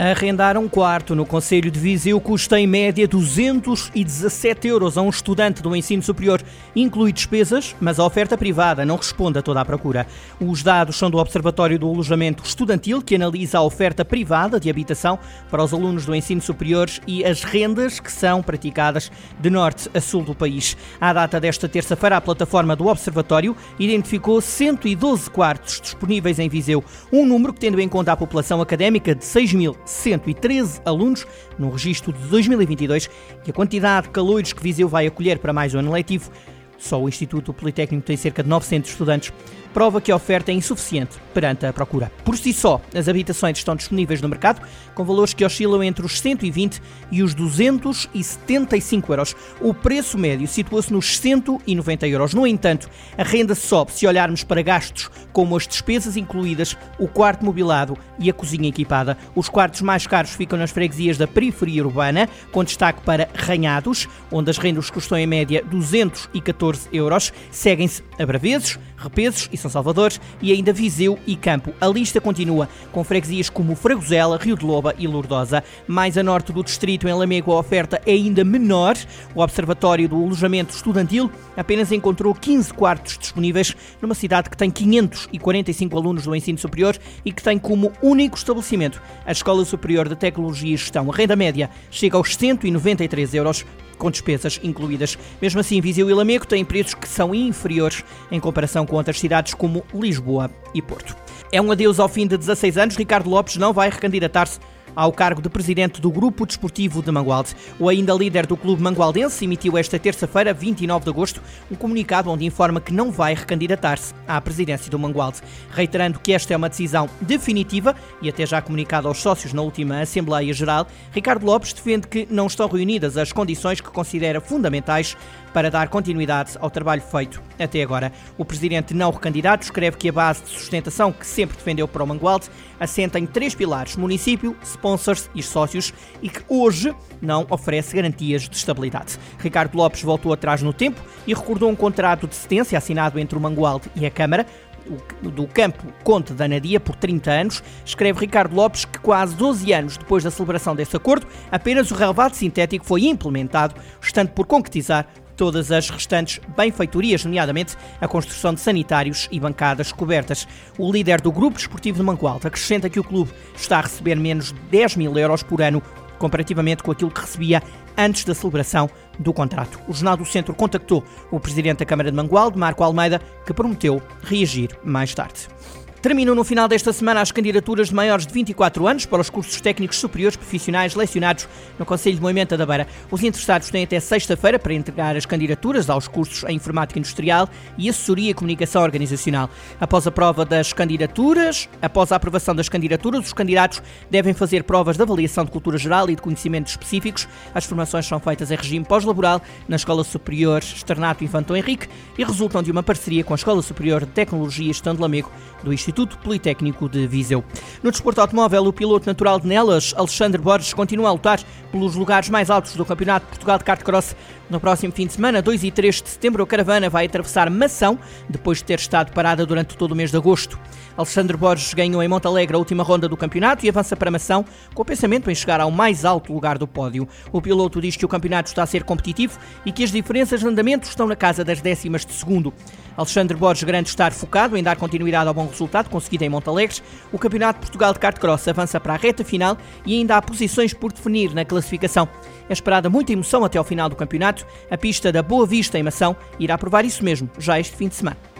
Arrendar um quarto no Conselho de Viseu custa em média 217 euros a um estudante do ensino superior, inclui despesas, mas a oferta privada não responde a toda a procura. Os dados são do Observatório do Alojamento Estudantil, que analisa a oferta privada de habitação para os alunos do ensino superior e as rendas que são praticadas de norte a sul do país. À data desta terça-feira, a plataforma do Observatório identificou 112 quartos disponíveis em Viseu, um número que, tendo em conta a população académica de 6 mil 113 alunos no registro de 2022 e a quantidade de caloiros que Viseu vai acolher para mais um ano letivo, só o Instituto Politécnico tem cerca de 900 estudantes prova que a oferta é insuficiente perante a procura. Por si só, as habitações estão disponíveis no mercado com valores que oscilam entre os 120 e os 275 euros. O preço médio situa-se nos 190 euros. No entanto, a renda sobe se olharmos para gastos como as despesas incluídas, o quarto mobilado e a cozinha equipada. Os quartos mais caros ficam nas freguesias da periferia urbana, com destaque para Ranhados, onde as rendas custam em média 214 euros. Seguem-se Abraveses, Repesos e São Salvador e ainda Viseu e Campo. A lista continua com freguesias como Fragosela, Rio de Loba e Lourdosa. Mais a norte do distrito, em Lamego, a oferta é ainda menor. O Observatório do Alojamento Estudantil apenas encontrou 15 quartos disponíveis numa cidade que tem 545 alunos do ensino superior e que tem como único estabelecimento a Escola Superior de Tecnologia e Gestão. A renda média chega aos 193 euros com despesas incluídas. Mesmo assim, Viseu e Lamego têm preços que são inferiores em comparação com outras cidades como Lisboa e Porto. É um adeus ao fim de 16 anos. Ricardo Lopes não vai recandidatar-se ao cargo de presidente do Grupo Desportivo de Mangualde. O ainda líder do clube mangualdense emitiu esta terça-feira, 29 de agosto, um comunicado onde informa que não vai recandidatar-se à presidência do Mangualde, reiterando que esta é uma decisão definitiva e até já comunicado aos sócios na última Assembleia Geral. Ricardo Lopes defende que não estão reunidas as condições que considera fundamentais para dar continuidade ao trabalho feito até agora. O presidente não recandidato escreve que a base de sustentação que sempre defendeu para o Mangualde assenta em três pilares: município, sponsors e sócios, e que hoje não oferece garantias de estabilidade. Ricardo Lopes voltou atrás no tempo e recordou um contrato de cedência assinado entre o Mangualde e a Câmara, do campo Conte da Nadia por 30 anos, escreve Ricardo Lopes que quase 12 anos depois da celebração desse acordo, apenas o relevado sintético foi implementado, estando por concretizar todas as restantes benfeitorias, nomeadamente a construção de sanitários e bancadas cobertas. O líder do Grupo Desportivo de Mangualde acrescenta que o clube está a receber menos de 10 mil euros por ano comparativamente com aquilo que recebia antes da celebração do contrato. O Jornal do Centro contactou o presidente da Câmara de Mangualde, Marco Almeida, que prometeu reagir mais tarde. Terminam no final desta semana as candidaturas de maiores de 24 anos para os cursos técnicos superiores profissionais lecionados no Conselho de Moimenta da Beira. Os interessados têm até sexta-feira para entregar as candidaturas aos cursos em Informática Industrial e Assessoria e Comunicação Organizacional. Após a prova das candidaturas, após a aprovação das candidaturas, os candidatos devem fazer provas de avaliação de cultura geral e de conhecimentos específicos. As formações são feitas em regime pós-laboral na Escola Superior Externato Infanto Henrique e resultam de uma parceria com a Escola Superior de Tecnologia e de Lamego do Instituto Instituto Politécnico de Viseu. No desporto automóvel, o piloto natural de Nelas, Alexandre Borges, continua a lutar pelos lugares mais altos do Campeonato de Portugal de Kart Cross. No próximo fim de semana, 2 e 3 de setembro, a caravana vai atravessar Mação, depois de ter estado parada durante todo o mês de agosto. Alexandre Borges ganhou em Montalegre a última ronda do campeonato e avança para Mação com o pensamento em chegar ao mais alto lugar do pódio. O piloto diz que o campeonato está a ser competitivo e que as diferenças de andamento estão na casa das décimas de segundo. Alexandre Borges garante estar focado em dar continuidade ao bom resultado conseguido em Montalegres. O Campeonato de Portugal de Kart Cross avança para a reta final e ainda há posições por definir na classificação. É esperada muita emoção até ao final do campeonato. A pista da Boa Vista em Mação irá provar isso mesmo já este fim de semana.